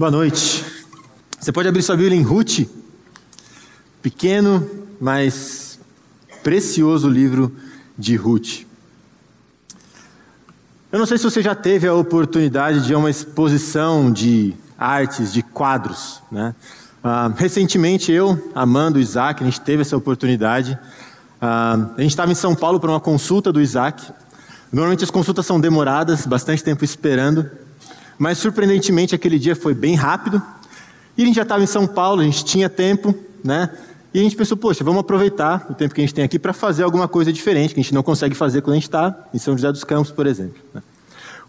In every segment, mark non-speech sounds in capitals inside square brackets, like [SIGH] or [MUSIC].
Boa noite. Você pode abrir sua Bíblia em Ruth, pequeno, mas precioso livro de Ruth. Eu não sei se você já teve a oportunidade de uma exposição de artes, de quadros. Né? Uh, recentemente, eu, Amanda, o Isaac, a gente teve essa oportunidade. Uh, a gente estava em São Paulo para uma consulta do Isaac. Normalmente as consultas são demoradas, bastante tempo esperando. Mas surpreendentemente aquele dia foi bem rápido. E a gente já estava em São Paulo, a gente tinha tempo, né? E a gente pensou, poxa, vamos aproveitar o tempo que a gente tem aqui para fazer alguma coisa diferente, que a gente não consegue fazer quando a gente está em São José dos Campos, por exemplo. Né?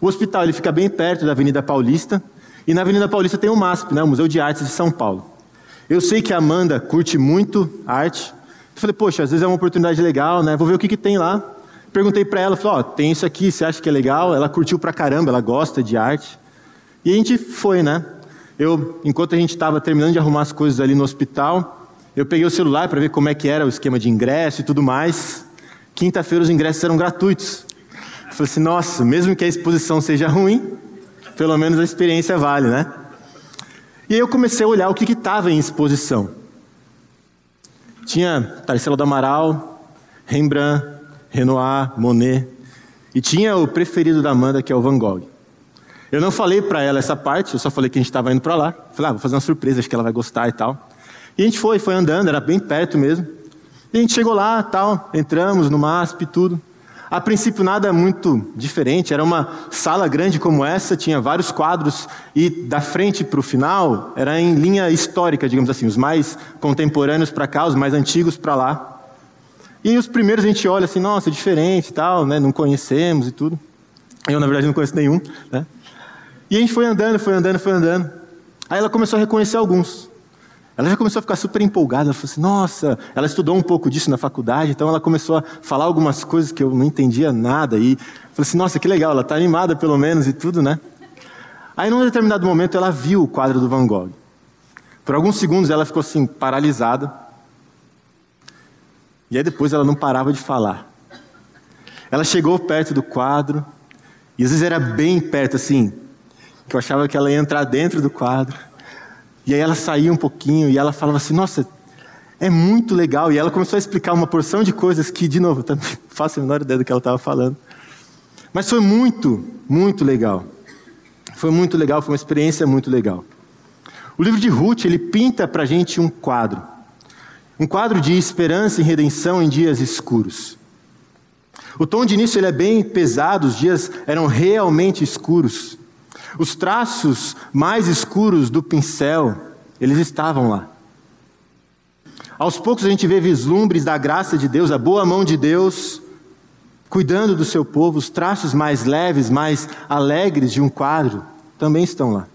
O hospital ele fica bem perto da Avenida Paulista, e na Avenida Paulista tem o MASP, né? o Museu de Artes de São Paulo. Eu sei que a Amanda curte muito arte. Eu falei, poxa, às vezes é uma oportunidade legal, né? Vou ver o que, que tem lá. Perguntei para ela, falei, ó, oh, tem isso aqui, você acha que é legal? Ela curtiu pra caramba, ela gosta de arte. E a gente foi, né? Eu, enquanto a gente estava terminando de arrumar as coisas ali no hospital, eu peguei o celular para ver como é que era o esquema de ingresso e tudo mais. Quinta-feira os ingressos eram gratuitos. Eu falei assim, nossa, mesmo que a exposição seja ruim, pelo menos a experiência vale, né? E aí eu comecei a olhar o que estava em exposição. Tinha Tarsila do Amaral, Rembrandt, Renoir, Monet. E tinha o preferido da Amanda, que é o Van Gogh. Eu não falei para ela essa parte, eu só falei que a gente estava indo para lá. Falei, ah, vou fazer uma surpresa, acho que ela vai gostar e tal. E a gente foi, foi andando, era bem perto mesmo. E a gente chegou lá, tal, entramos no MASP e tudo. A princípio nada muito diferente, era uma sala grande como essa, tinha vários quadros e da frente para o final era em linha histórica, digamos assim, os mais contemporâneos para cá, os mais antigos para lá. E os primeiros a gente olha assim, nossa, é diferente e tal, né? não conhecemos e tudo. Eu, na verdade, não conheço nenhum. Né? E a gente foi andando, foi andando, foi andando. Aí ela começou a reconhecer alguns. Ela já começou a ficar super empolgada, ela falou assim, nossa, ela estudou um pouco disso na faculdade, então ela começou a falar algumas coisas que eu não entendia nada, e falou assim, nossa, que legal, ela está animada pelo menos e tudo, né? Aí num determinado momento ela viu o quadro do Van Gogh. Por alguns segundos ela ficou assim, paralisada, e aí depois ela não parava de falar. Ela chegou perto do quadro, e às vezes era bem perto assim, que eu achava que ela ia entrar dentro do quadro. E aí ela saía um pouquinho e ela falava assim: Nossa, é muito legal. E ela começou a explicar uma porção de coisas que, de novo, eu também [LAUGHS] faço a menor ideia do que ela estava falando. Mas foi muito, muito legal. Foi muito legal, foi uma experiência muito legal. O livro de Ruth, ele pinta para a gente um quadro. Um quadro de esperança e redenção em dias escuros. O tom de início ele é bem pesado, os dias eram realmente escuros. Os traços mais escuros do pincel, eles estavam lá. Aos poucos a gente vê vislumbres da graça de Deus, a boa mão de Deus, cuidando do seu povo. Os traços mais leves, mais alegres de um quadro também estão lá.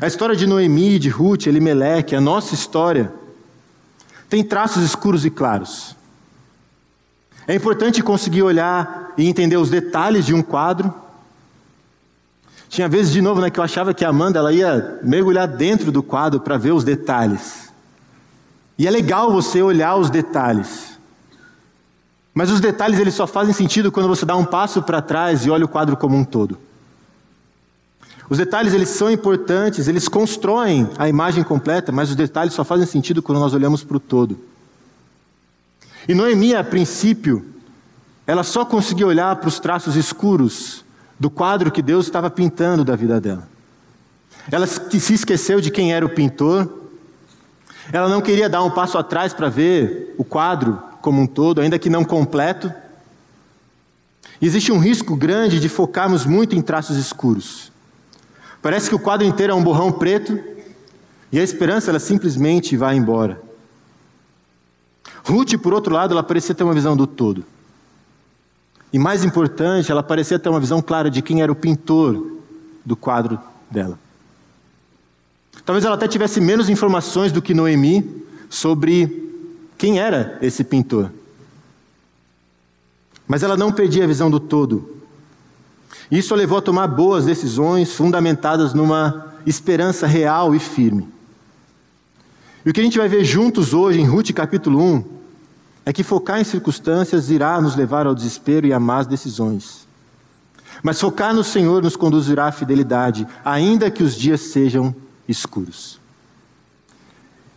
A história de Noemi, de Ruth, Elimeleque, a nossa história, tem traços escuros e claros. É importante conseguir olhar e entender os detalhes de um quadro, tinha vezes, de novo, né, que eu achava que a Amanda ela ia mergulhar dentro do quadro para ver os detalhes. E é legal você olhar os detalhes. Mas os detalhes eles só fazem sentido quando você dá um passo para trás e olha o quadro como um todo. Os detalhes eles são importantes, eles constroem a imagem completa, mas os detalhes só fazem sentido quando nós olhamos para o todo. E Noemi, a princípio, ela só conseguia olhar para os traços escuros do quadro que Deus estava pintando da vida dela. Ela se esqueceu de quem era o pintor. Ela não queria dar um passo atrás para ver o quadro como um todo, ainda que não completo. Existe um risco grande de focarmos muito em traços escuros. Parece que o quadro inteiro é um borrão preto e a esperança ela simplesmente vai embora. Ruth, por outro lado, ela parecia ter uma visão do todo. E mais importante, ela parecia ter uma visão clara de quem era o pintor do quadro dela. Talvez ela até tivesse menos informações do que Noemi sobre quem era esse pintor. Mas ela não perdia a visão do todo. Isso a levou a tomar boas decisões fundamentadas numa esperança real e firme. E o que a gente vai ver juntos hoje em Ruth capítulo 1 é que focar em circunstâncias irá nos levar ao desespero e a más decisões. Mas focar no Senhor nos conduzirá à fidelidade, ainda que os dias sejam escuros.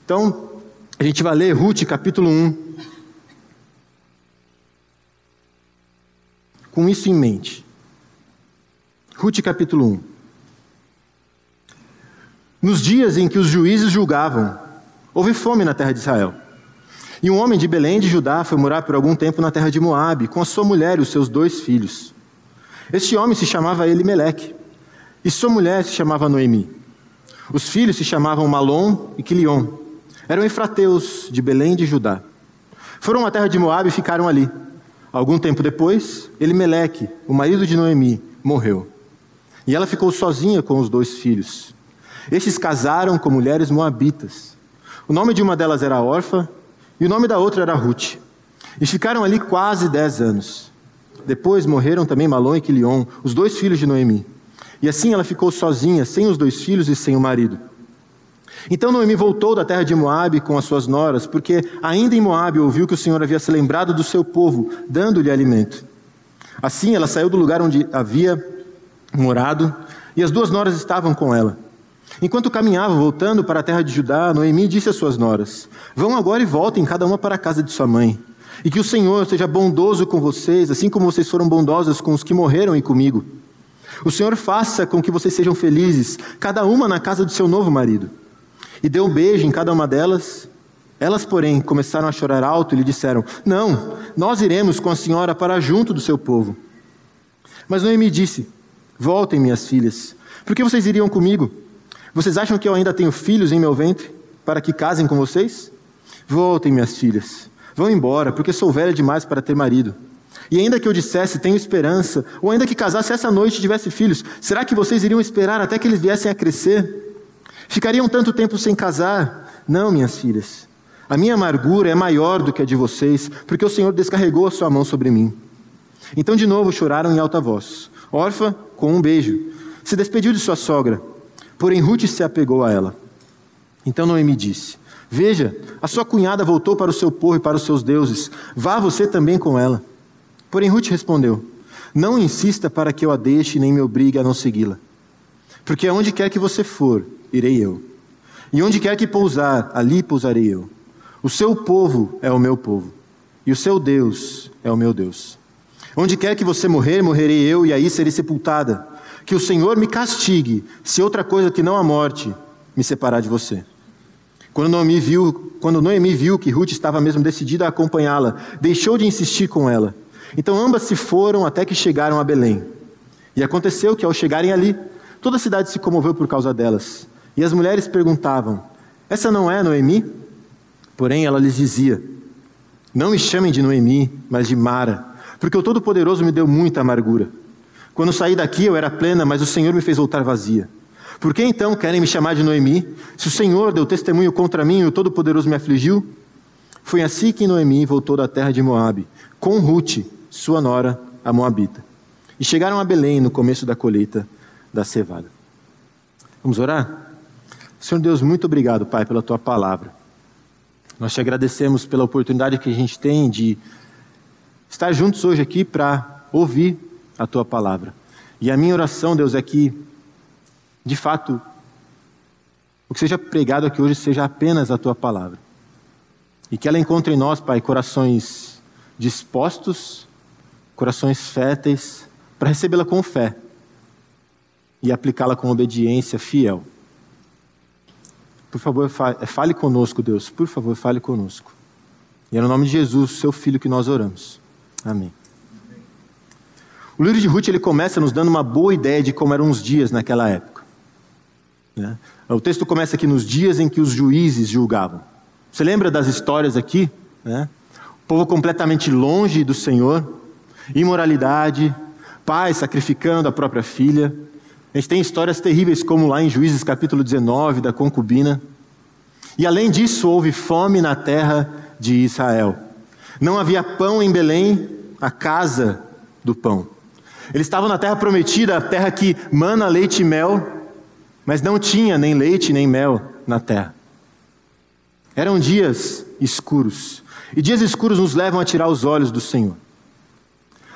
Então, a gente vai ler Ruth capítulo 1. Com isso em mente. Ruth capítulo 1. Nos dias em que os juízes julgavam, houve fome na terra de Israel. E um homem de Belém de Judá foi morar por algum tempo na terra de Moabe, com a sua mulher e os seus dois filhos. Este homem se chamava Elimeleque, e sua mulher se chamava Noemi. Os filhos se chamavam Malom e Quilion. Eram efrateus de Belém de Judá. Foram à terra de Moabe e ficaram ali. Algum tempo depois, Elimeleque, o marido de Noemi, morreu. E ela ficou sozinha com os dois filhos. Estes casaram com mulheres moabitas. O nome de uma delas era Orfa e o nome da outra era Ruth. E ficaram ali quase dez anos. Depois morreram também Malom e Quilion, os dois filhos de Noemi. E assim ela ficou sozinha, sem os dois filhos e sem o marido. Então Noemi voltou da terra de Moabe com as suas noras, porque ainda em Moabe ouviu que o Senhor havia se lembrado do seu povo, dando-lhe alimento. Assim ela saiu do lugar onde havia morado, e as duas noras estavam com ela. Enquanto caminhava, voltando para a terra de Judá, Noemi disse às suas noras: Vão agora e voltem, cada uma para a casa de sua mãe. E que o Senhor seja bondoso com vocês, assim como vocês foram bondosas com os que morreram e comigo. O Senhor faça com que vocês sejam felizes, cada uma na casa do seu novo marido. E deu um beijo em cada uma delas. Elas, porém, começaram a chorar alto e lhe disseram: Não, nós iremos com a senhora para junto do seu povo. Mas Noemi disse: Voltem, minhas filhas, por que vocês iriam comigo? Vocês acham que eu ainda tenho filhos em meu ventre para que casem com vocês? Voltem, minhas filhas. Vão embora, porque sou velha demais para ter marido. E ainda que eu dissesse, tenho esperança, ou ainda que casasse essa noite e tivesse filhos, será que vocês iriam esperar até que eles viessem a crescer? Ficariam tanto tempo sem casar? Não, minhas filhas. A minha amargura é maior do que a de vocês, porque o Senhor descarregou a sua mão sobre mim. Então de novo choraram em alta voz. Orfa, com um beijo, se despediu de sua sogra Porém, Ruth se apegou a ela. Então Noemi disse: Veja, a sua cunhada voltou para o seu povo e para os seus deuses. Vá você também com ela. Porém, Ruth respondeu: Não insista para que eu a deixe, nem me obrigue a não segui-la. Porque aonde quer que você for, irei eu. E onde quer que pousar, ali pousarei eu. O seu povo é o meu povo, e o seu Deus é o meu Deus. Onde quer que você morrer, morrerei eu, e aí serei sepultada que o Senhor me castigue, se outra coisa que não a morte me separar de você. Quando Noemi viu, quando Noemi viu que Ruth estava mesmo decidida a acompanhá-la, deixou de insistir com ela. Então ambas se foram até que chegaram a Belém. E aconteceu que ao chegarem ali, toda a cidade se comoveu por causa delas. E as mulheres perguntavam: Essa não é Noemi? Porém ela lhes dizia: Não me chamem de Noemi, mas de Mara, porque o Todo-Poderoso me deu muita amargura. Quando saí daqui eu era plena, mas o Senhor me fez voltar vazia. Por que então querem me chamar de Noemi? Se o Senhor deu testemunho contra mim e o Todo-Poderoso me afligiu? Foi assim que Noemi voltou da terra de Moabe, com Ruth, sua nora, a Moabita. E chegaram a Belém no começo da colheita da cevada. Vamos orar? Senhor Deus, muito obrigado, Pai, pela tua palavra. Nós te agradecemos pela oportunidade que a gente tem de estar juntos hoje aqui para ouvir a tua palavra. E a minha oração, Deus, é que, de fato, o que seja pregado aqui hoje seja apenas a tua palavra. E que ela encontre em nós, Pai, corações dispostos, corações férteis, para recebê-la com fé e aplicá-la com obediência fiel. Por favor, fale conosco, Deus. Por favor, fale conosco. E é no nome de Jesus, seu Filho, que nós oramos. Amém. O livro de Ruth ele começa nos dando uma boa ideia de como eram os dias naquela época. Né? O texto começa aqui nos dias em que os juízes julgavam. Você lembra das histórias aqui? Né? O povo completamente longe do Senhor, imoralidade, pai sacrificando a própria filha. A gente tem histórias terríveis, como lá em Juízes capítulo 19, da concubina. E além disso, houve fome na terra de Israel. Não havia pão em Belém, a casa do pão. Eles estavam na terra prometida, a terra que mana leite e mel, mas não tinha nem leite nem mel na terra. Eram dias escuros. E dias escuros nos levam a tirar os olhos do Senhor.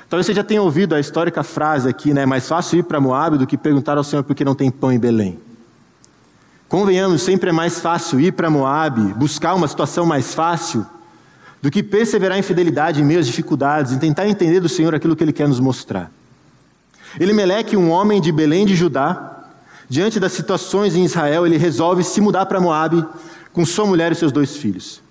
Talvez você já tenha ouvido a histórica frase aqui, né? Mais fácil ir para Moab do que perguntar ao Senhor por que não tem pão em Belém. Convenhamos, sempre é mais fácil ir para Moab, buscar uma situação mais fácil, do que perseverar em fidelidade em meio às dificuldades, e tentar entender do Senhor aquilo que Ele quer nos mostrar. Elimeleque, um homem de Belém de Judá, diante das situações em Israel, ele resolve se mudar para Moab com sua mulher e seus dois filhos.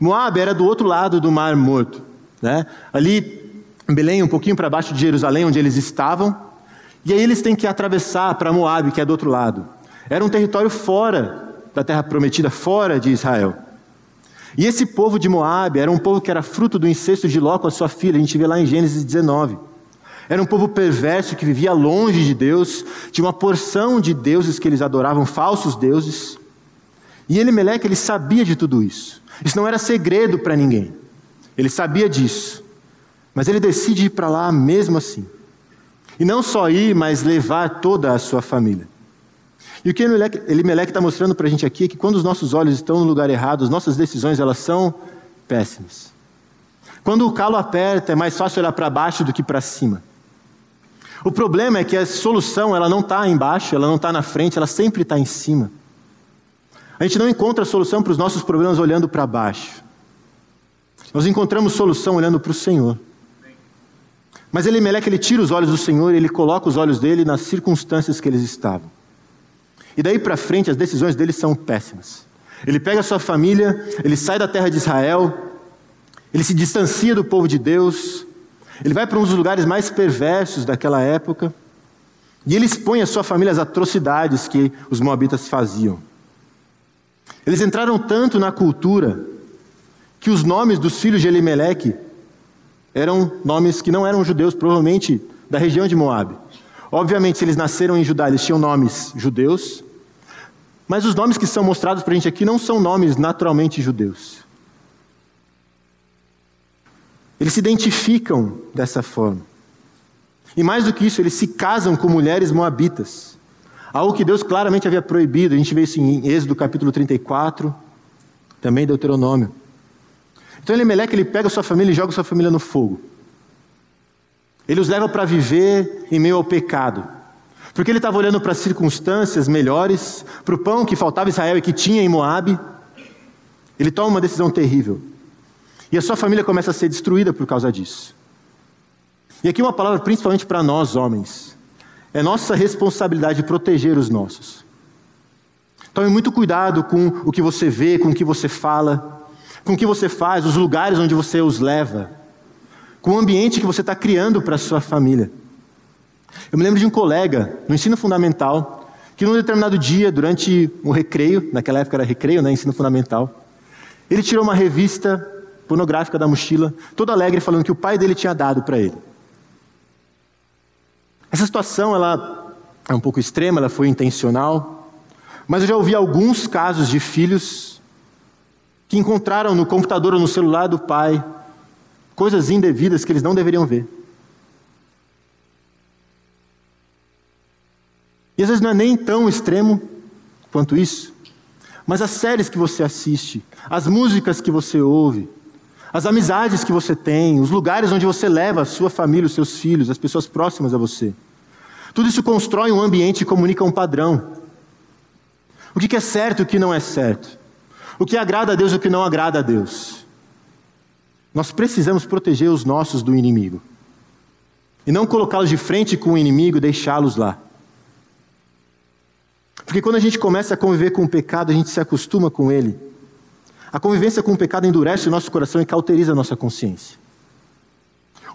Moab era do outro lado do Mar Morto, né? ali em Belém, um pouquinho para baixo de Jerusalém, onde eles estavam, e aí eles têm que atravessar para Moab, que é do outro lado. Era um território fora da terra prometida, fora de Israel. E esse povo de Moab era um povo que era fruto do incesto de Ló com a sua filha, a gente vê lá em Gênesis 19. Era um povo perverso que vivia longe de Deus, tinha uma porção de deuses que eles adoravam, falsos deuses. E Elimeleque, ele sabia de tudo isso. Isso não era segredo para ninguém. Ele sabia disso. Mas ele decide ir para lá mesmo assim. E não só ir, mas levar toda a sua família. E o que Elimelec está mostrando para a gente aqui é que quando os nossos olhos estão no lugar errado, as nossas decisões elas são péssimas. Quando o calo aperta, é mais fácil olhar para baixo do que para cima. O problema é que a solução ela não está embaixo, ela não está na frente, ela sempre está em cima. A gente não encontra solução para os nossos problemas olhando para baixo. Nós encontramos solução olhando para o Senhor. Mas Elimelec ele tira os olhos do Senhor e ele coloca os olhos dele nas circunstâncias que eles estavam. E daí para frente as decisões dele são péssimas. Ele pega a sua família, ele sai da terra de Israel, ele se distancia do povo de Deus, ele vai para um dos lugares mais perversos daquela época, e ele expõe a sua família às atrocidades que os moabitas faziam. Eles entraram tanto na cultura que os nomes dos filhos de Elimeleque eram nomes que não eram judeus, provavelmente da região de Moabe. Obviamente, se eles nasceram em Judá, eles tinham nomes judeus, mas os nomes que são mostrados para a gente aqui não são nomes naturalmente judeus. Eles se identificam dessa forma. E mais do que isso, eles se casam com mulheres moabitas. Algo que Deus claramente havia proibido. A gente vê isso em Êxodo capítulo 34, também Deuteronômio. Então Elimelec ele pega sua família e joga sua família no fogo. Ele os leva para viver em meio ao pecado. Porque ele estava olhando para as circunstâncias melhores, para o pão que faltava Israel e que tinha em Moabe. Ele toma uma decisão terrível. E a sua família começa a ser destruída por causa disso. E aqui uma palavra principalmente para nós, homens. É nossa responsabilidade proteger os nossos. Tome muito cuidado com o que você vê, com o que você fala, com o que você faz, os lugares onde você os leva, com o ambiente que você está criando para a sua família. Eu me lembro de um colega no ensino fundamental que num determinado dia, durante o recreio, naquela época era recreio, né, ensino fundamental, ele tirou uma revista pornográfica da mochila, todo alegre, falando que o pai dele tinha dado para ele. Essa situação ela é um pouco extrema, ela foi intencional, mas eu já ouvi alguns casos de filhos que encontraram no computador ou no celular do pai coisas indevidas que eles não deveriam ver. E às vezes não é nem tão extremo quanto isso, mas as séries que você assiste, as músicas que você ouve, as amizades que você tem, os lugares onde você leva a sua família, os seus filhos, as pessoas próximas a você. Tudo isso constrói um ambiente e comunica um padrão. O que é certo e o que não é certo. O que agrada a Deus e o que não agrada a Deus. Nós precisamos proteger os nossos do inimigo. E não colocá-los de frente com o inimigo e deixá-los lá. Porque quando a gente começa a conviver com o pecado, a gente se acostuma com ele. A convivência com o pecado endurece o nosso coração e cauteriza nossa consciência.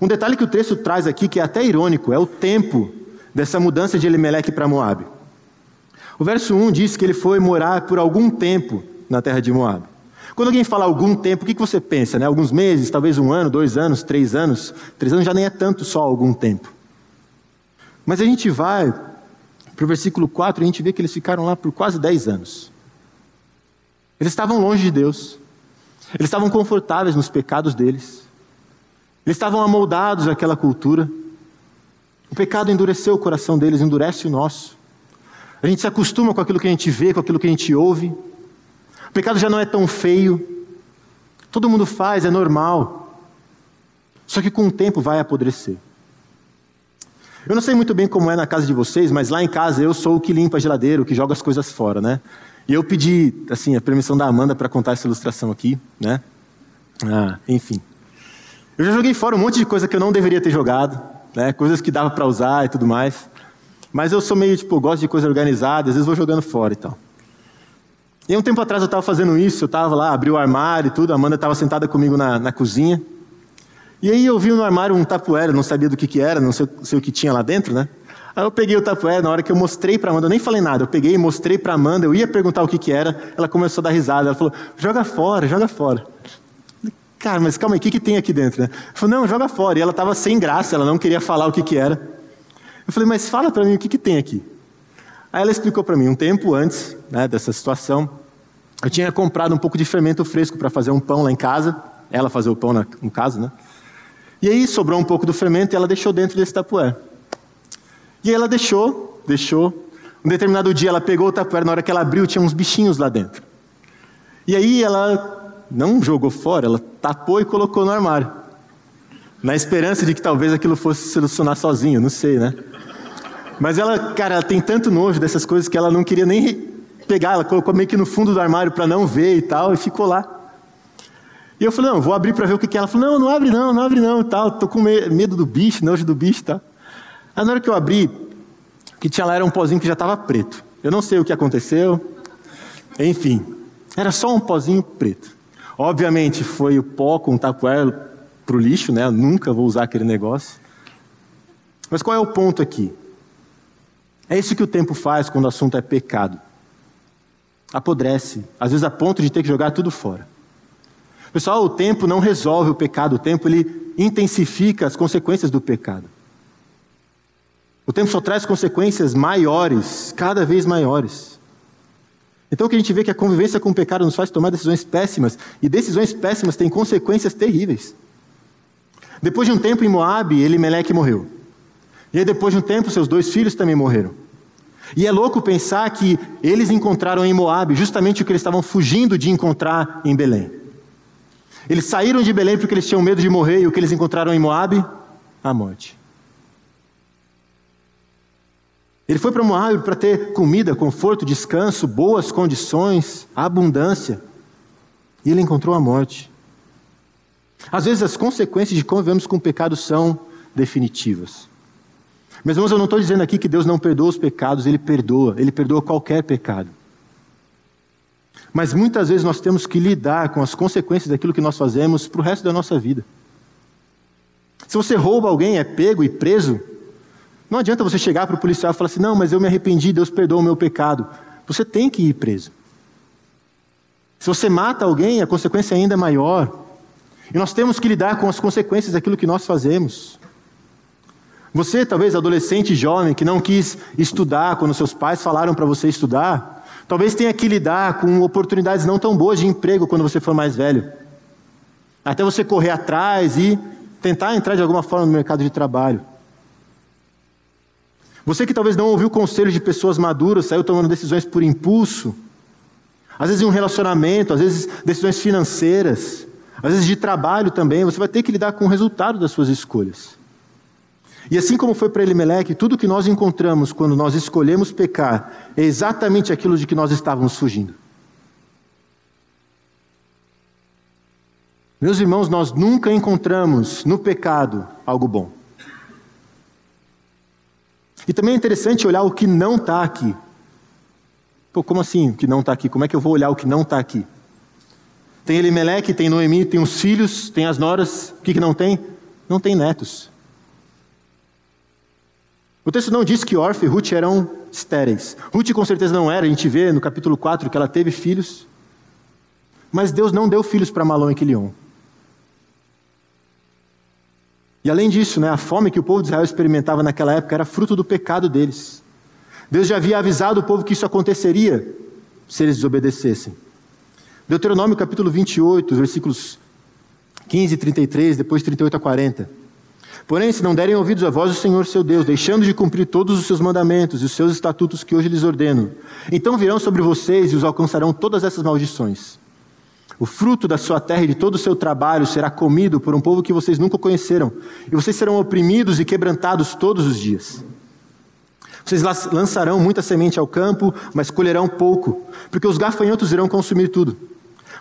Um detalhe que o texto traz aqui, que é até irônico, é o tempo dessa mudança de Elimelec para Moab. O verso 1 diz que ele foi morar por algum tempo na terra de Moab. Quando alguém fala algum tempo, o que você pensa? Né? Alguns meses, talvez um ano, dois anos, três anos. Três anos já nem é tanto só algum tempo. Mas a gente vai para o versículo 4, a gente vê que eles ficaram lá por quase 10 anos. Eles estavam longe de Deus. Eles estavam confortáveis nos pecados deles. Eles estavam amoldados àquela cultura. O pecado endureceu o coração deles, endurece o nosso. A gente se acostuma com aquilo que a gente vê, com aquilo que a gente ouve. O pecado já não é tão feio. Todo mundo faz, é normal. Só que com o tempo vai apodrecer. Eu não sei muito bem como é na casa de vocês, mas lá em casa eu sou o que limpa a geladeira, o que joga as coisas fora, né? E eu pedi, assim, a permissão da Amanda para contar essa ilustração aqui, né? Ah, enfim. Eu já joguei fora um monte de coisa que eu não deveria ter jogado, né? Coisas que dava para usar e tudo mais. Mas eu sou meio, tipo, gosto de coisa organizada, às vezes vou jogando fora e tal. E um tempo atrás eu estava fazendo isso, eu estava lá, abri o armário e tudo, a Amanda estava sentada comigo na, na cozinha. E aí eu vi no armário um tapuera, não sabia do que, que era, não sei, sei, o que tinha lá dentro, né? Aí eu peguei o tapuera, na hora que eu mostrei para Amanda, eu nem falei nada, eu peguei e mostrei para Amanda, eu ia perguntar o que, que era, ela começou a dar risada, ela falou, joga fora, joga fora. Cara, mas calma aí, o que, que tem aqui dentro? Né? Eu falei, não, joga fora. E ela estava sem graça, ela não queria falar o que, que era. Eu falei, mas fala para mim o que, que tem aqui. Aí ela explicou para mim, um tempo antes né, dessa situação, eu tinha comprado um pouco de fermento fresco para fazer um pão lá em casa, ela fazer o pão no caso, né? E aí sobrou um pouco do fermento e ela deixou dentro desse tapué. E ela deixou, deixou. Um determinado dia ela pegou o tapué, na hora que ela abriu tinha uns bichinhos lá dentro. E aí ela não jogou fora, ela tapou e colocou no armário. Na esperança de que talvez aquilo fosse solucionar sozinho, não sei, né? Mas ela, cara, ela tem tanto nojo dessas coisas que ela não queria nem pegar, ela colocou meio que no fundo do armário para não ver e tal, e ficou lá. E eu falei, não, vou abrir para ver o que, que é. Ela falou, não, não abre não, não abre não, tal. Tô com medo do bicho, nojo do bicho, tal. Aí na hora que eu abri, o que tinha lá era um pozinho que já estava preto. Eu não sei o que aconteceu. Enfim, era só um pozinho preto. Obviamente foi o pó com tapuér para o lixo, né? Eu nunca vou usar aquele negócio. Mas qual é o ponto aqui? É isso que o tempo faz quando o assunto é pecado. Apodrece, às vezes a ponto de ter que jogar tudo fora. Pessoal, o tempo não resolve o pecado, o tempo ele intensifica as consequências do pecado. O tempo só traz consequências maiores, cada vez maiores. Então o que a gente vê é que a convivência com o pecado nos faz tomar decisões péssimas, e decisões péssimas têm consequências terríveis. Depois de um tempo em Moab, Elimeleque morreu. E aí depois de um tempo, seus dois filhos também morreram. E é louco pensar que eles encontraram em Moab justamente o que eles estavam fugindo de encontrar em Belém. Eles saíram de Belém porque eles tinham medo de morrer e o que eles encontraram em Moabe? A morte. Ele foi para Moabe para ter comida, conforto, descanso, boas condições, abundância. E ele encontrou a morte. Às vezes as consequências de convivemos com o pecado são definitivas. Meus irmãos, eu não estou dizendo aqui que Deus não perdoa os pecados, Ele perdoa, Ele perdoa qualquer pecado. Mas muitas vezes nós temos que lidar com as consequências daquilo que nós fazemos para o resto da nossa vida. Se você rouba alguém, é pego e preso, não adianta você chegar para o policial e falar assim: não, mas eu me arrependi, Deus perdoa o meu pecado. Você tem que ir preso. Se você mata alguém, a consequência ainda é maior. E nós temos que lidar com as consequências daquilo que nós fazemos. Você, talvez adolescente jovem, que não quis estudar quando seus pais falaram para você estudar, Talvez tenha que lidar com oportunidades não tão boas de emprego quando você for mais velho. Até você correr atrás e tentar entrar de alguma forma no mercado de trabalho. Você que talvez não ouviu conselhos de pessoas maduras, saiu tomando decisões por impulso. Às vezes em um relacionamento, às vezes decisões financeiras, às vezes de trabalho também, você vai ter que lidar com o resultado das suas escolhas. E assim como foi para Elimeleque, tudo que nós encontramos quando nós escolhemos pecar é exatamente aquilo de que nós estávamos fugindo. Meus irmãos, nós nunca encontramos no pecado algo bom. E também é interessante olhar o que não está aqui. Pô, como assim o que não está aqui? Como é que eu vou olhar o que não está aqui? Tem Elimeleque, tem Noemi, tem os filhos, tem as noras. O que, que não tem? Não tem netos. O texto não diz que Orfa e Ruth eram estéreis. Ruth com certeza não era, a gente vê no capítulo 4 que ela teve filhos. Mas Deus não deu filhos para Malom e Quilion. E além disso, né, a fome que o povo de Israel experimentava naquela época era fruto do pecado deles. Deus já havia avisado o povo que isso aconteceria se eles desobedecessem. Deuteronômio capítulo 28, versículos 15 e 33, depois 38 a 40. Porém, se não derem ouvidos à voz do Senhor seu Deus, deixando de cumprir todos os seus mandamentos e os seus estatutos que hoje lhes ordeno, então virão sobre vocês e os alcançarão todas essas maldições. O fruto da sua terra e de todo o seu trabalho será comido por um povo que vocês nunca conheceram, e vocês serão oprimidos e quebrantados todos os dias. Vocês lançarão muita semente ao campo, mas colherão pouco, porque os gafanhotos irão consumir tudo.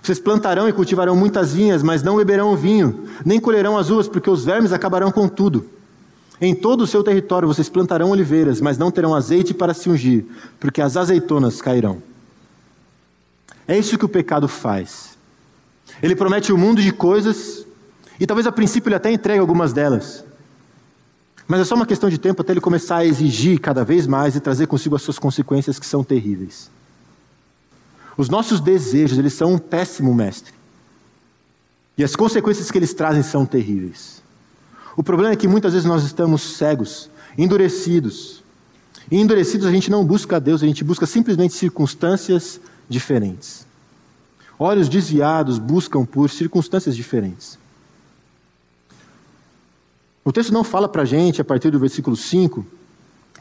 Vocês plantarão e cultivarão muitas vinhas, mas não beberão vinho, nem colherão as uvas, porque os vermes acabarão com tudo. Em todo o seu território vocês plantarão oliveiras, mas não terão azeite para se ungir, porque as azeitonas cairão. É isso que o pecado faz. Ele promete um mundo de coisas, e talvez a princípio ele até entregue algumas delas. Mas é só uma questão de tempo até ele começar a exigir cada vez mais e trazer consigo as suas consequências que são terríveis. Os nossos desejos, eles são um péssimo mestre. E as consequências que eles trazem são terríveis. O problema é que muitas vezes nós estamos cegos, endurecidos. E endurecidos a gente não busca a Deus, a gente busca simplesmente circunstâncias diferentes. Olhos desviados buscam por circunstâncias diferentes. O texto não fala para a gente, a partir do versículo 5,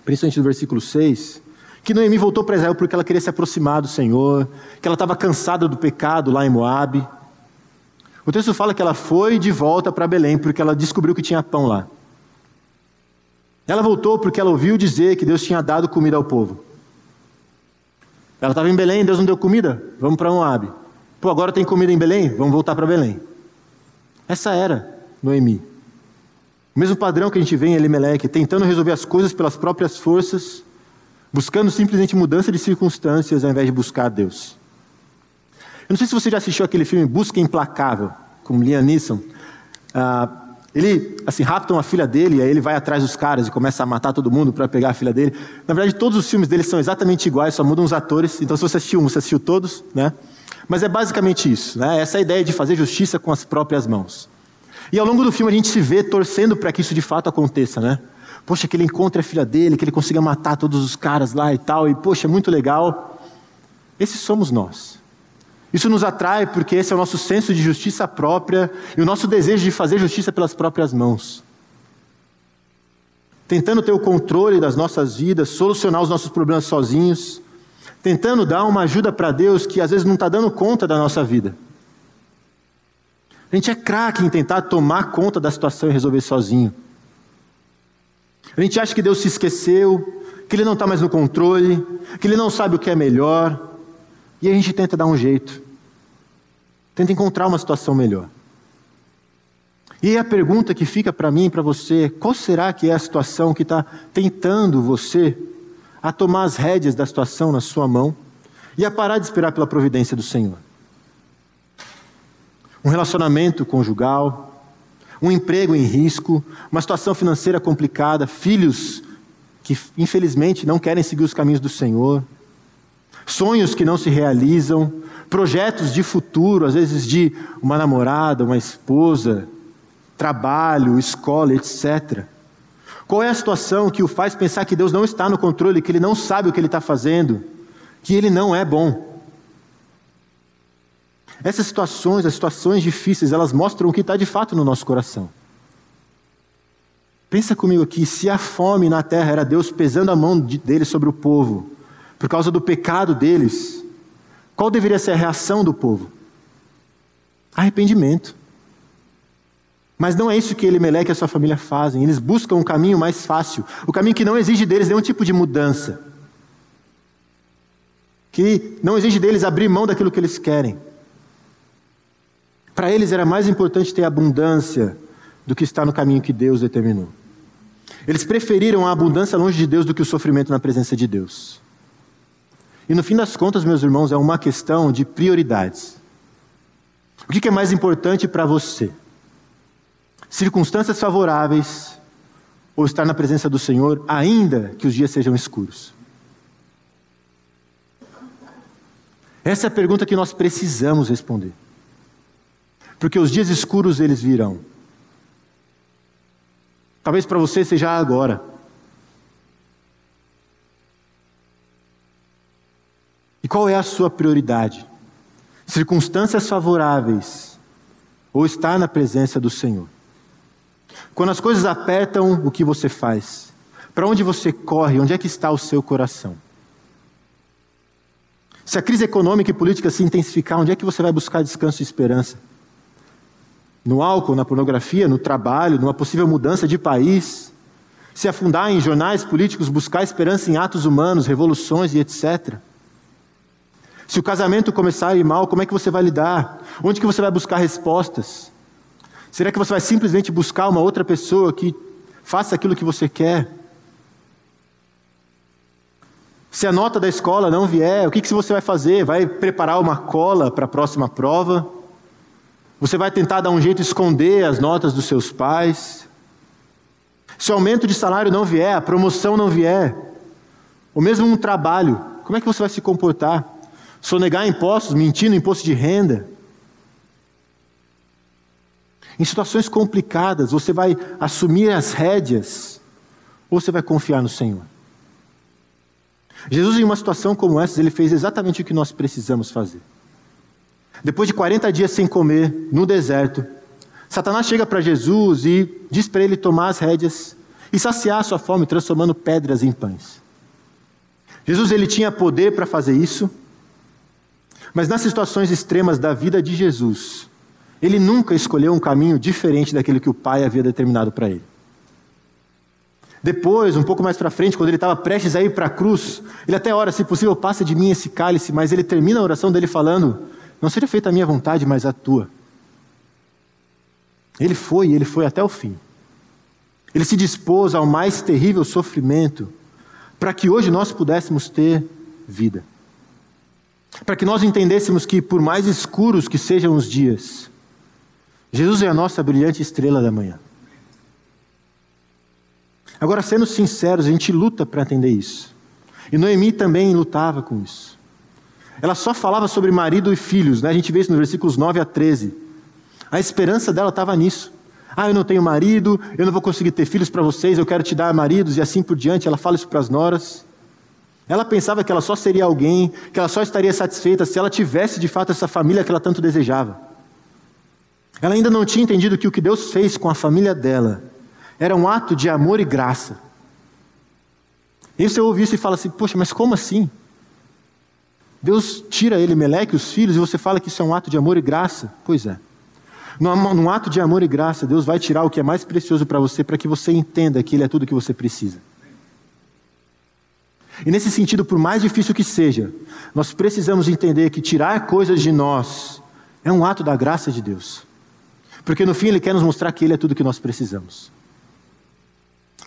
principalmente do versículo 6, que Noemi voltou para Israel porque ela queria se aproximar do Senhor, que ela estava cansada do pecado lá em Moabe. O texto fala que ela foi de volta para Belém porque ela descobriu que tinha pão lá. Ela voltou porque ela ouviu dizer que Deus tinha dado comida ao povo. Ela estava em Belém, Deus não deu comida? Vamos para Moabe. Pô, agora tem comida em Belém? Vamos voltar para Belém. Essa era Noemi. O mesmo padrão que a gente vê em Elimelech, tentando resolver as coisas pelas próprias forças, buscando simplesmente mudança de circunstâncias ao invés de buscar Deus. Eu não sei se você já assistiu aquele filme Busca Implacável, com Liam Neeson. Ah, ele, assim, raptam a filha dele, e aí ele vai atrás dos caras e começa a matar todo mundo para pegar a filha dele. Na verdade, todos os filmes dele são exatamente iguais, só mudam os atores. Então, se você assistiu um, você assistiu todos, né? Mas é basicamente isso, né? Essa ideia de fazer justiça com as próprias mãos. E ao longo do filme a gente se vê torcendo para que isso de fato aconteça, né? Poxa, que ele encontre a filha dele, que ele consiga matar todos os caras lá e tal, e poxa, é muito legal. Esses somos nós. Isso nos atrai porque esse é o nosso senso de justiça própria e o nosso desejo de fazer justiça pelas próprias mãos. Tentando ter o controle das nossas vidas, solucionar os nossos problemas sozinhos, tentando dar uma ajuda para Deus que às vezes não está dando conta da nossa vida. A gente é craque em tentar tomar conta da situação e resolver sozinho. A gente acha que Deus se esqueceu, que Ele não está mais no controle, que Ele não sabe o que é melhor, e a gente tenta dar um jeito, tenta encontrar uma situação melhor. E a pergunta que fica para mim e para você: qual será que é a situação que está tentando você a tomar as rédeas da situação na sua mão e a parar de esperar pela providência do Senhor? Um relacionamento conjugal, um emprego em risco, uma situação financeira complicada, filhos que infelizmente não querem seguir os caminhos do Senhor, sonhos que não se realizam, projetos de futuro, às vezes de uma namorada, uma esposa, trabalho, escola, etc. Qual é a situação que o faz pensar que Deus não está no controle, que Ele não sabe o que Ele está fazendo, que Ele não é bom? Essas situações, as situações difíceis, elas mostram o que está de fato no nosso coração. Pensa comigo aqui, se a fome na terra era Deus pesando a mão dele sobre o povo, por causa do pecado deles, qual deveria ser a reação do povo? Arrependimento. Mas não é isso que Elimelec e a sua família fazem. Eles buscam um caminho mais fácil, o caminho que não exige deles nenhum tipo de mudança, que não exige deles abrir mão daquilo que eles querem. Para eles era mais importante ter abundância do que estar no caminho que Deus determinou. Eles preferiram a abundância longe de Deus do que o sofrimento na presença de Deus. E no fim das contas, meus irmãos, é uma questão de prioridades. O que é mais importante para você? Circunstâncias favoráveis ou estar na presença do Senhor, ainda que os dias sejam escuros? Essa é a pergunta que nós precisamos responder porque os dias escuros eles virão. Talvez para você seja agora. Qual é a sua prioridade? Circunstâncias favoráveis ou estar na presença do Senhor? Quando as coisas apertam, o que você faz? Para onde você corre? Onde é que está o seu coração? Se a crise econômica e política se intensificar, onde é que você vai buscar descanso e esperança? No álcool, na pornografia, no trabalho, numa possível mudança de país? Se afundar em jornais políticos, buscar esperança em atos humanos, revoluções e etc. Se o casamento começar a ir mal, como é que você vai lidar? Onde que você vai buscar respostas? Será que você vai simplesmente buscar uma outra pessoa que faça aquilo que você quer? Se a nota da escola não vier, o que, que você vai fazer? Vai preparar uma cola para a próxima prova? Você vai tentar dar um jeito de esconder as notas dos seus pais? Se o aumento de salário não vier, a promoção não vier, ou mesmo um trabalho, como é que você vai se comportar? Sonegar impostos, mentir no imposto de renda? Em situações complicadas, você vai assumir as rédeas ou você vai confiar no Senhor? Jesus, em uma situação como essa, ele fez exatamente o que nós precisamos fazer. Depois de 40 dias sem comer, no deserto, Satanás chega para Jesus e diz para ele tomar as rédeas e saciar sua fome, transformando pedras em pães. Jesus ele tinha poder para fazer isso, mas nas situações extremas da vida de Jesus, ele nunca escolheu um caminho diferente daquele que o Pai havia determinado para ele. Depois, um pouco mais para frente, quando ele estava prestes a ir para a cruz, ele até ora, se possível, passa de mim esse cálice, mas ele termina a oração dele falando: Não seja feita a minha vontade, mas a tua. Ele foi, e ele foi até o fim. Ele se dispôs ao mais terrível sofrimento para que hoje nós pudéssemos ter vida. Para que nós entendêssemos que, por mais escuros que sejam os dias, Jesus é a nossa brilhante estrela da manhã. Agora, sendo sinceros, a gente luta para entender isso. E Noemi também lutava com isso. Ela só falava sobre marido e filhos, né? a gente vê isso nos versículos 9 a 13. A esperança dela estava nisso. Ah, eu não tenho marido, eu não vou conseguir ter filhos para vocês, eu quero te dar maridos e assim por diante. Ela fala isso para as noras. Ela pensava que ela só seria alguém, que ela só estaria satisfeita se ela tivesse de fato essa família que ela tanto desejava. Ela ainda não tinha entendido que o que Deus fez com a família dela era um ato de amor e graça. E você ouve isso e fala assim: Poxa, mas como assim? Deus tira ele, Meleque, os filhos, e você fala que isso é um ato de amor e graça? Pois é. Num, ato de amor e graça, Deus vai tirar o que é mais precioso para você, para que você entenda que Ele é tudo o que você precisa. E nesse sentido, por mais difícil que seja, nós precisamos entender que tirar coisas de nós é um ato da graça de Deus. Porque no fim Ele quer nos mostrar que Ele é tudo que nós precisamos.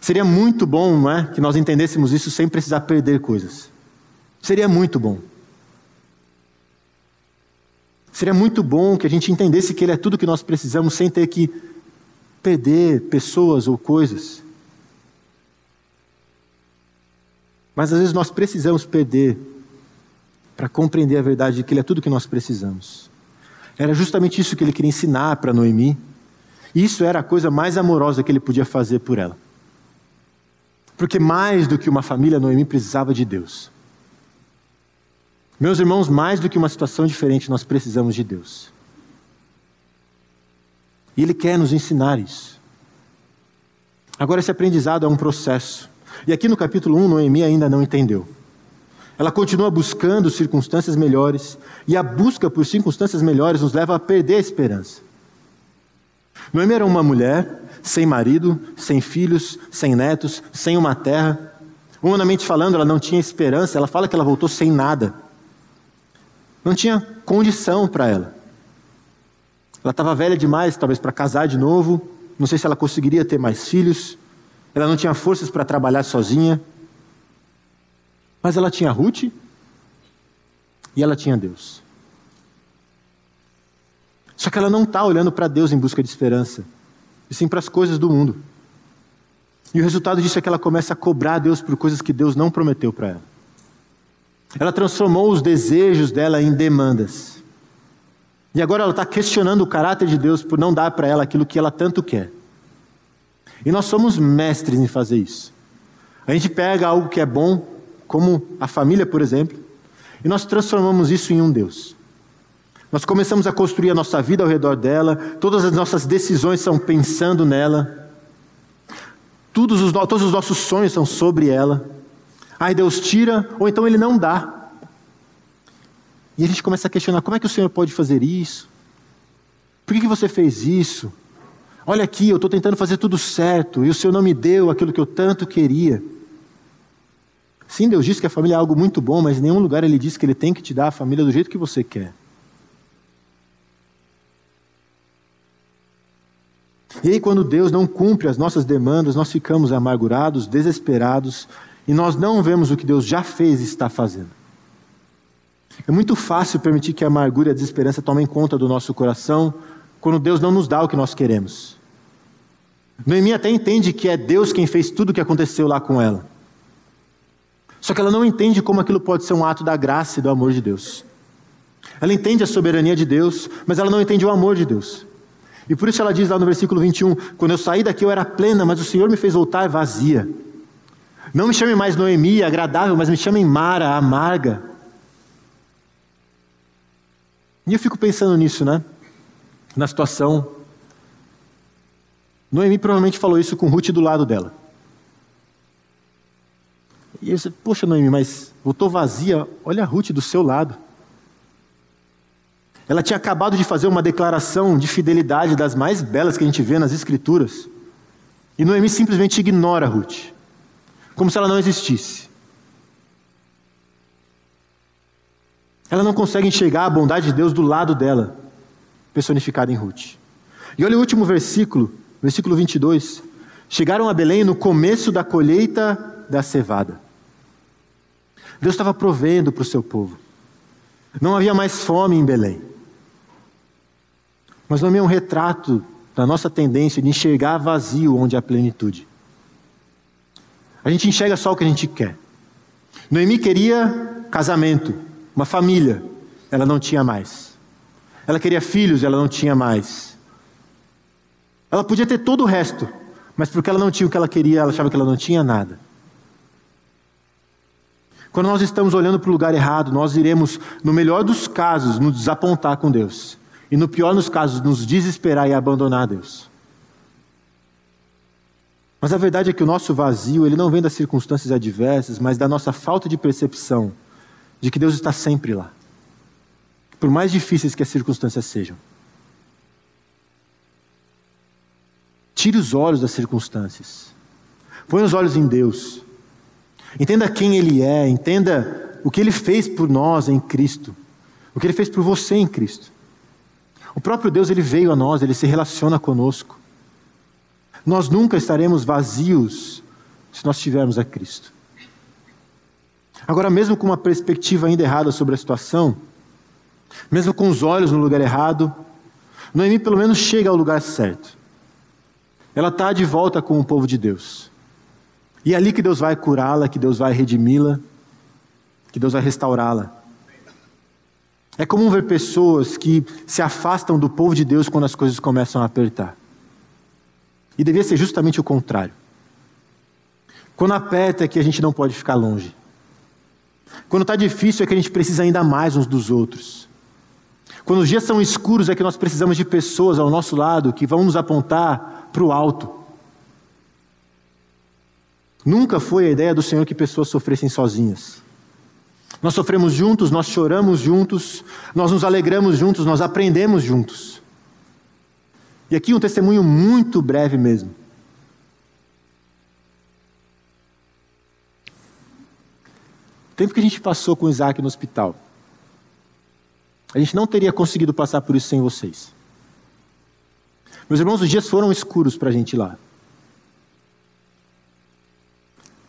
Seria muito bom não é, que nós entendêssemos isso sem precisar perder coisas. Seria muito bom. Seria muito bom que a gente entendesse que Ele é tudo que nós precisamos sem ter que perder pessoas ou coisas. Mas às vezes nós precisamos perder para compreender a verdade de que Ele é tudo que nós precisamos. Era justamente isso que ele queria ensinar para Noemi. E isso era a coisa mais amorosa que ele podia fazer por ela. Porque mais do que uma família, Noemi precisava de Deus. Meus irmãos, mais do que uma situação diferente, nós precisamos de Deus. E Ele quer nos ensinar isso. Agora, esse aprendizado é um processo. E aqui no capítulo 1, Noemi ainda não entendeu. Ela continua buscando circunstâncias melhores, e a busca por circunstâncias melhores nos leva a perder a esperança. Noemi era uma mulher sem marido, sem filhos, sem netos, sem uma terra. Humanamente falando, ela não tinha esperança, ela fala que ela voltou sem nada. Não tinha condição para ela. Ela estava velha demais, talvez, para casar de novo. Não sei se ela conseguiria ter mais filhos. Ela não tinha forças para trabalhar sozinha. Mas ela tinha Ruth e ela tinha Deus. Só que ela não está olhando para Deus em busca de esperança, e sim para as coisas do mundo. E o resultado disso é que ela começa a cobrar a Deus por coisas que Deus não prometeu para ela. Ela transformou os desejos dela em demandas. E agora ela está questionando o caráter de Deus por não dar para ela aquilo que ela tanto quer. E nós somos mestres em fazer isso. A gente pega algo que é bom, como a família, por exemplo, e nós transformamos isso em um Deus. Nós começamos a construir a nossa vida ao redor dela, todas as nossas decisões são pensando nela, todos os, todos os nossos sonhos são sobre ela. Aí Deus tira, ou então Ele não dá. E a gente começa a questionar: como é que o Senhor pode fazer isso? Por que, que você fez isso? Olha aqui, eu estou tentando fazer tudo certo e o Senhor não me deu aquilo que eu tanto queria. Sim, Deus diz que a família é algo muito bom, mas em nenhum lugar Ele diz que Ele tem que te dar a família do jeito que você quer. E aí, quando Deus não cumpre as nossas demandas, nós ficamos amargurados, desesperados, e nós não vemos o que Deus já fez e está fazendo. É muito fácil permitir que a amargura e a desesperança tomem conta do nosso coração quando Deus não nos dá o que nós queremos. Noemi até entende que é Deus quem fez tudo o que aconteceu lá com ela. Só que ela não entende como aquilo pode ser um ato da graça e do amor de Deus. Ela entende a soberania de Deus, mas ela não entende o amor de Deus. E por isso ela diz lá no versículo 21: Quando eu saí daqui eu era plena, mas o Senhor me fez voltar vazia. Não me chame mais Noemi, agradável, mas me chamem Mara, amarga. E eu fico pensando nisso, né? Na situação. Noemi provavelmente falou isso com Ruth do lado dela. E eu disse, poxa, Noemi, mas voltou vazia, olha a Ruth do seu lado. Ela tinha acabado de fazer uma declaração de fidelidade das mais belas que a gente vê nas Escrituras. E Noemi simplesmente ignora Ruth, como se ela não existisse. Ela não consegue enxergar a bondade de Deus do lado dela, personificada em Ruth. E olha o último versículo, versículo 22. Chegaram a Belém no começo da colheita da cevada. Deus estava provendo para o seu povo. Não havia mais fome em Belém. Mas não é um retrato da nossa tendência de enxergar vazio onde há plenitude. A gente enxerga só o que a gente quer. Noemi queria casamento, uma família, ela não tinha mais. Ela queria filhos, ela não tinha mais. Ela podia ter todo o resto, mas porque ela não tinha o que ela queria, ela achava que ela não tinha nada. Quando nós estamos olhando para o lugar errado, nós iremos, no melhor dos casos, nos desapontar com Deus e, no pior dos casos, nos desesperar e abandonar Deus. Mas a verdade é que o nosso vazio, ele não vem das circunstâncias adversas, mas da nossa falta de percepção de que Deus está sempre lá. Por mais difíceis que as circunstâncias sejam. Tire os olhos das circunstâncias. Põe os olhos em Deus. Entenda quem Ele é, entenda o que Ele fez por nós em Cristo, o que Ele fez por você em Cristo. O próprio Deus ele veio a nós, ele se relaciona conosco. Nós nunca estaremos vazios se nós tivermos a Cristo. Agora, mesmo com uma perspectiva ainda errada sobre a situação, mesmo com os olhos no lugar errado, Noemi pelo menos chega ao lugar certo. Ela está de volta com o povo de Deus. E é ali que Deus vai curá-la, que Deus vai redimi-la, que Deus vai restaurá-la. É comum ver pessoas que se afastam do povo de Deus quando as coisas começam a apertar. E devia ser justamente o contrário. Quando aperta é que a gente não pode ficar longe. Quando está difícil é que a gente precisa ainda mais uns dos outros. Quando os dias são escuros é que nós precisamos de pessoas ao nosso lado que vão nos apontar para o alto. Nunca foi a ideia do Senhor que pessoas sofressem sozinhas. Nós sofremos juntos, nós choramos juntos, nós nos alegramos juntos, nós aprendemos juntos. E aqui um testemunho muito breve mesmo. O tempo que a gente passou com Isaac no hospital, a gente não teria conseguido passar por isso sem vocês. Meus irmãos, os dias foram escuros para a gente lá.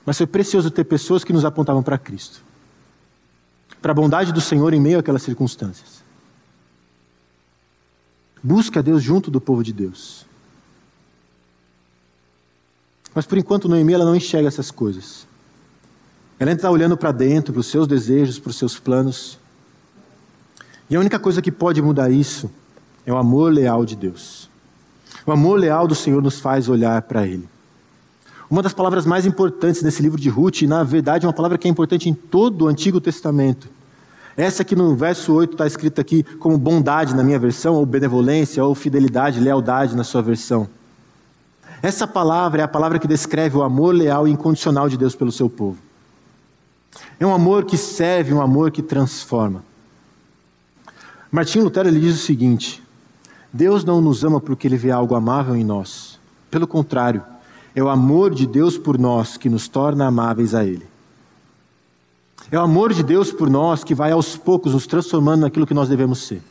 Mas foi precioso ter pessoas que nos apontavam para Cristo para a bondade do Senhor em meio àquelas circunstâncias. Busca Deus junto do povo de Deus. Mas por enquanto Noemi ela não enxerga essas coisas. Ela está olhando para dentro, para os seus desejos, para os seus planos. E a única coisa que pode mudar isso é o amor leal de Deus. O amor leal do Senhor nos faz olhar para Ele. Uma das palavras mais importantes nesse livro de Ruth, e na verdade é uma palavra que é importante em todo o Antigo Testamento. Essa que no verso 8 está escrita aqui como bondade na minha versão, ou benevolência, ou fidelidade, lealdade na sua versão. Essa palavra é a palavra que descreve o amor leal e incondicional de Deus pelo seu povo. É um amor que serve, um amor que transforma. Martinho Lutero ele diz o seguinte: Deus não nos ama porque ele vê algo amável em nós. Pelo contrário, é o amor de Deus por nós que nos torna amáveis a Ele. É o amor de Deus por nós que vai aos poucos nos transformando naquilo que nós devemos ser.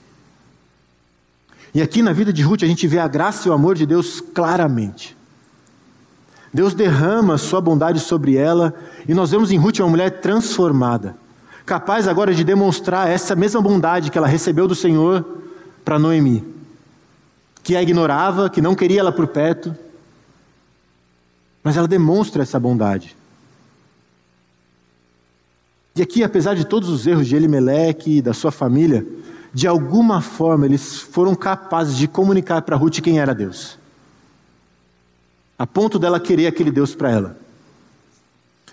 E aqui na vida de Ruth a gente vê a graça e o amor de Deus claramente. Deus derrama sua bondade sobre ela e nós vemos em Ruth uma mulher transformada, capaz agora de demonstrar essa mesma bondade que ela recebeu do Senhor para Noemi, que a ignorava, que não queria ela por perto, mas ela demonstra essa bondade.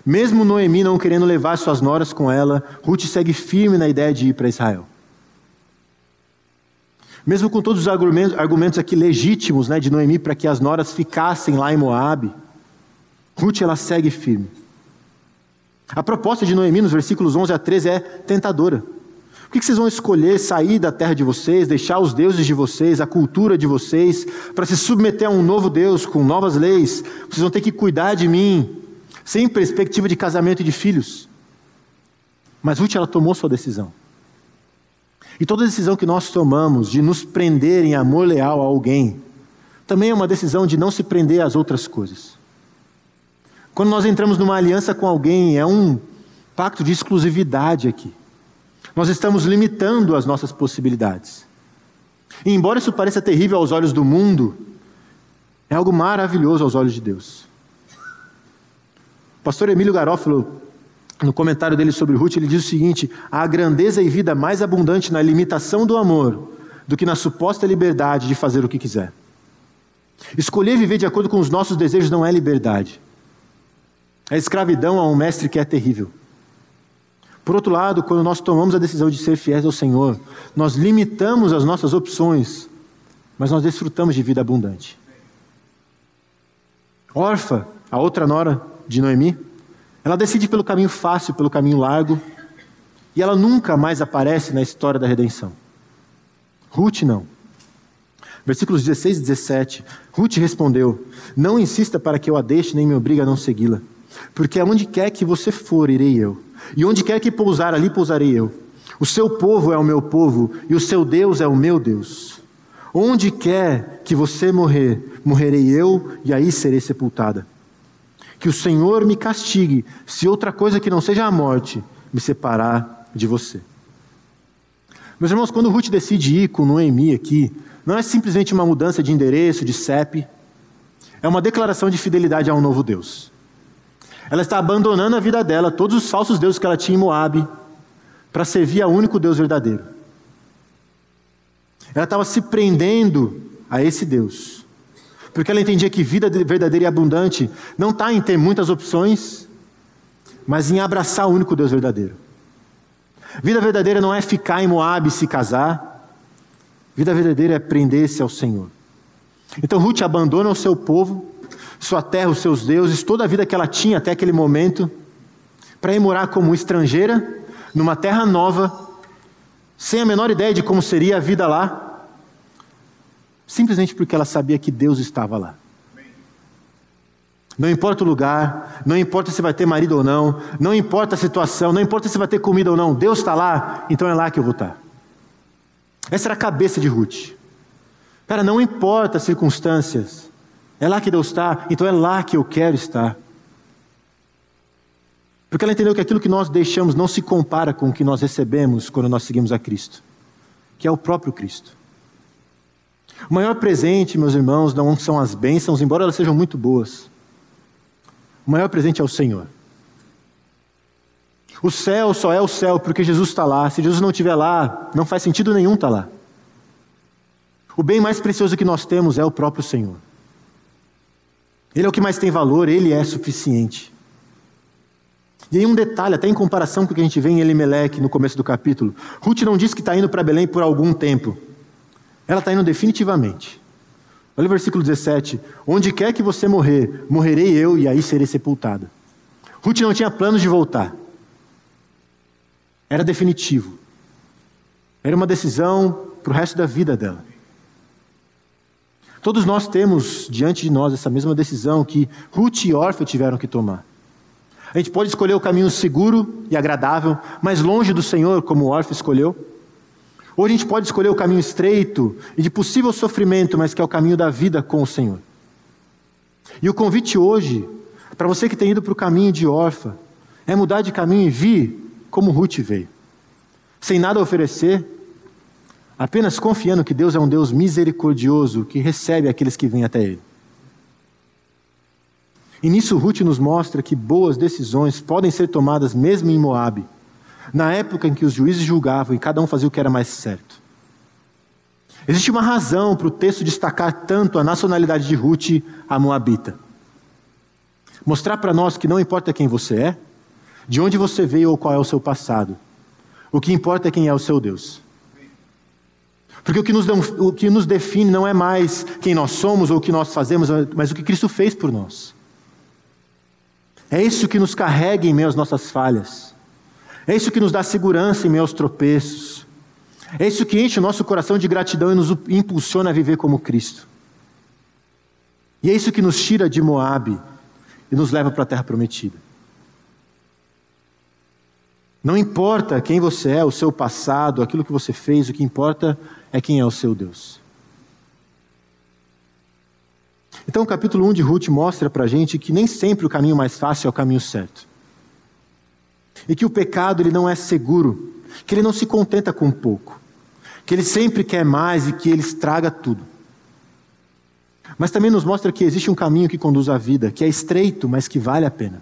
Mesmo Noemi não querendo levar suas noras com ela, Ruth segue firme na ideia de ir para Israel. Mesmo com todos os argumentos, aqui legítimos né, de Noemi para que as noras ficassem lá em Moabe, Ruth ela segue firme. A proposta de Noemi nos versículos 11 a 13 é tentadora. Por que vocês vão escolher sair da terra de vocês, deixar os deuses de vocês, a cultura de vocês, para se submeter a um novo Deus com novas leis? Vocês vão ter que cuidar de mim, sem perspectiva de casamento e de filhos. Mas Ruth ela tomou sua decisão. E toda decisão que nós tomamos de nos prender em amor leal a alguém, também é uma decisão de não se prender às outras coisas. Quando nós entramos numa aliança com alguém, é um pacto de exclusividade aqui. Nós estamos limitando as nossas possibilidades. E embora isso pareça terrível aos olhos do mundo, é algo maravilhoso aos olhos de Deus. O pastor Emílio Garófalo, no comentário dele sobre Ruth, ele diz o seguinte: há grandeza e vida mais abundante na limitação do amor do que na suposta liberdade de fazer o que quiser. Escolher viver de acordo com os nossos desejos não é liberdade. É escravidão a um mestre que é terrível. Por outro lado, quando nós tomamos a decisão de ser fiéis ao Senhor, nós limitamos as nossas opções, mas nós desfrutamos de vida abundante. Orfa, a outra nora de Noemi, ela decide pelo caminho fácil, pelo caminho largo, e ela nunca mais aparece na história da redenção. Ruth não. Versículos 16 e 17. Ruth respondeu: Não insista para que eu a deixe, nem me obrigue a não segui-la. Porque aonde quer que você for, irei eu. E onde quer que pousar, ali pousarei eu. O seu povo é o meu povo, e o seu Deus é o meu Deus. Onde quer que você morrer, morrerei eu, e aí serei sepultada. Que o Senhor me castigue, se outra coisa que não seja a morte me separar de você. Meus irmãos, quando Ruth decide ir com Noemi aqui, não é simplesmente uma mudança de endereço, de CEP, é uma declaração de fidelidade a um novo Deus. Ela está abandonando a vida dela, todos os falsos deuses que ela tinha em Moab, para servir ao único Deus verdadeiro. Ela estava se prendendo a esse Deus, porque ela entendia que vida verdadeira e abundante não está em ter muitas opções, mas em abraçar o único Deus verdadeiro. Vida verdadeira não é ficar em Moab e se casar. Vida verdadeira é prender-se ao Senhor. Então Ruth abandona o seu povo, sua terra, os seus deuses, toda a vida que ela tinha até aquele momento, para ir morar como estrangeira, numa terra nova, sem a menor ideia de como seria a vida lá, simplesmente porque ela sabia que Deus estava lá. Não importa o lugar, não importa se vai ter marido ou não, não importa a situação, não importa se vai ter comida ou não, Deus está lá, então é lá que eu vou estar. Essa era a cabeça de Ruth. Cara, não importa as circunstâncias, é lá que Deus está, então é lá que eu quero estar. Porque ela entendeu que aquilo que nós deixamos não se compara com o que nós recebemos quando nós seguimos a Cristo, que é o próprio Cristo. O maior presente, meus irmãos, não são as bênçãos, embora elas sejam muito boas. O maior presente é o Senhor. O céu só é o céu porque Jesus está lá. Se Jesus não estiver lá, não faz sentido nenhum estar lá. O bem mais precioso que nós temos é o próprio Senhor. Ele é o que mais tem valor, ele é suficiente. E aí um detalhe, até em comparação com o que a gente vê em Elimeleque no começo do capítulo. Ruth não diz que está indo para Belém por algum tempo. Ela está indo definitivamente. Olha o versículo 17. Onde quer que você morrer, morrerei eu e aí serei sepultada. Ruth não tinha planos de voltar. Era definitivo. Era uma decisão para o resto da vida dela. Todos nós temos diante de nós essa mesma decisão que Ruth e Orfa tiveram que tomar. A gente pode escolher o caminho seguro e agradável, mas longe do Senhor, como Orfa escolheu. Ou a gente pode escolher o caminho estreito e de possível sofrimento, mas que é o caminho da vida com o Senhor. E o convite hoje, para você que tem ido para o caminho de Orfa, é mudar de caminho e vir como Ruth veio. Sem nada a oferecer, apenas confiando que Deus é um Deus misericordioso que recebe aqueles que vêm até Ele. E nisso Ruth nos mostra que boas decisões podem ser tomadas mesmo em Moabe, na época em que os juízes julgavam e cada um fazia o que era mais certo. Existe uma razão para o texto destacar tanto a nacionalidade de Ruth, a Moabita. Mostrar para nós que não importa quem você é, de onde você veio ou qual é o seu passado, o que importa é quem é o seu Deus. Porque o que, nos, o que nos define não é mais quem nós somos ou o que nós fazemos, mas o que Cristo fez por nós. É isso que nos carrega em meio às nossas falhas. É isso que nos dá segurança em aos tropeços. É isso que enche o nosso coração de gratidão e nos impulsiona a viver como Cristo. E é isso que nos tira de Moabe e nos leva para a terra prometida. Não importa quem você é, o seu passado, aquilo que você fez, o que importa é quem é o seu Deus. Então, o capítulo 1 de Ruth mostra para a gente que nem sempre o caminho mais fácil é o caminho certo. E que o pecado ele não é seguro, que ele não se contenta com pouco, que ele sempre quer mais e que ele estraga tudo. Mas também nos mostra que existe um caminho que conduz à vida, que é estreito, mas que vale a pena.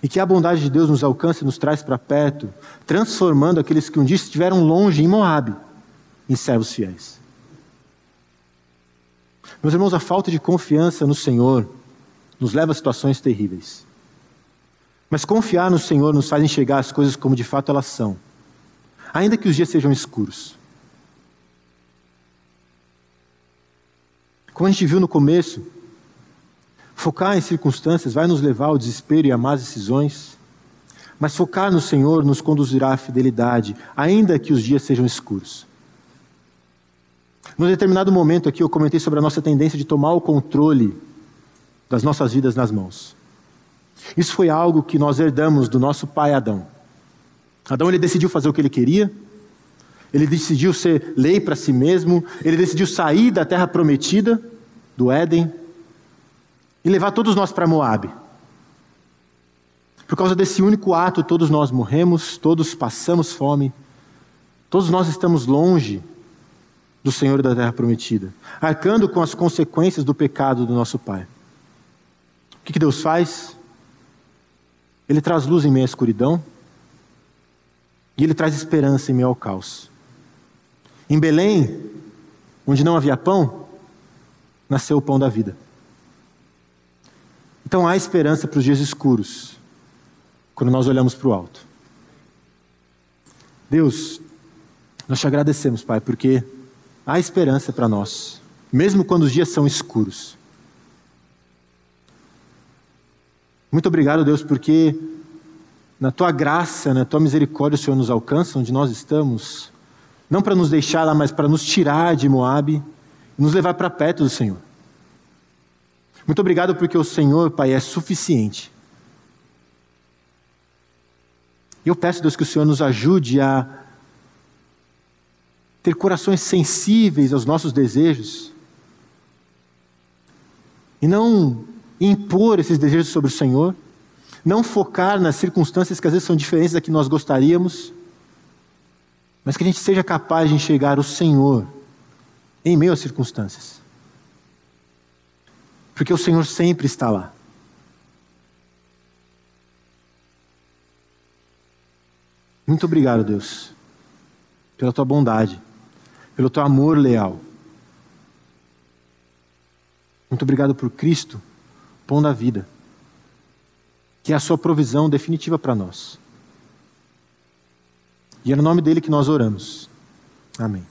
E que a bondade de Deus nos alcança e nos traz para perto, transformando aqueles que um dia estiveram longe em Moabe em servos fiéis. Meus irmãos, a falta de confiança no Senhor nos leva a situações terríveis. Mas confiar no Senhor nos faz enxergar as coisas como de fato elas são, ainda que os dias sejam escuros. Como a gente viu no começo, focar em circunstâncias vai nos levar ao desespero e a más decisões, mas focar no Senhor nos conduzirá à fidelidade, ainda que os dias sejam escuros. Num determinado momento aqui eu comentei sobre a nossa tendência de tomar o controle das nossas vidas nas mãos. Isso foi algo que nós herdamos do nosso pai Adão. Adão ele decidiu fazer o que ele queria, ele decidiu ser lei para si mesmo, ele decidiu sair da terra prometida, do Éden, e levar todos nós para Moabe. Por causa desse único ato, todos nós morremos, todos passamos fome, todos nós estamos longe do Senhor da terra prometida, arcando com as consequências do pecado do nosso pai. O que, que Deus faz? Ele traz luz em meio à escuridão e ele traz esperança em meio ao caos. Em Belém, onde não havia pão, nasceu o pão da vida. Então há esperança para os dias escuros, quando nós olhamos para o alto. Deus, nós te agradecemos, Pai, porque há esperança para nós, mesmo quando os dias são escuros. Muito obrigado, Deus, porque na tua graça, na tua misericórdia, o Senhor nos alcança onde nós estamos, não para nos deixar lá, mas para nos tirar de Moabe e nos levar para perto do Senhor. Muito obrigado porque o Senhor, Pai, é suficiente. E eu peço, Deus, que o Senhor nos ajude a ter corações sensíveis aos nossos desejos e não impor esses desejos sobre o Senhor, não focar nas circunstâncias que às vezes são diferentes da que nós gostaríamos, mas que a gente seja capaz de enxergar o Senhor em meio às circunstâncias. Porque o Senhor sempre está lá. Muito obrigado, Deus, pela tua bondade pelo teu amor leal. Muito obrigado por Cristo, pão da vida, que é a sua provisão definitiva para nós. E é no nome dele que nós oramos. Amém.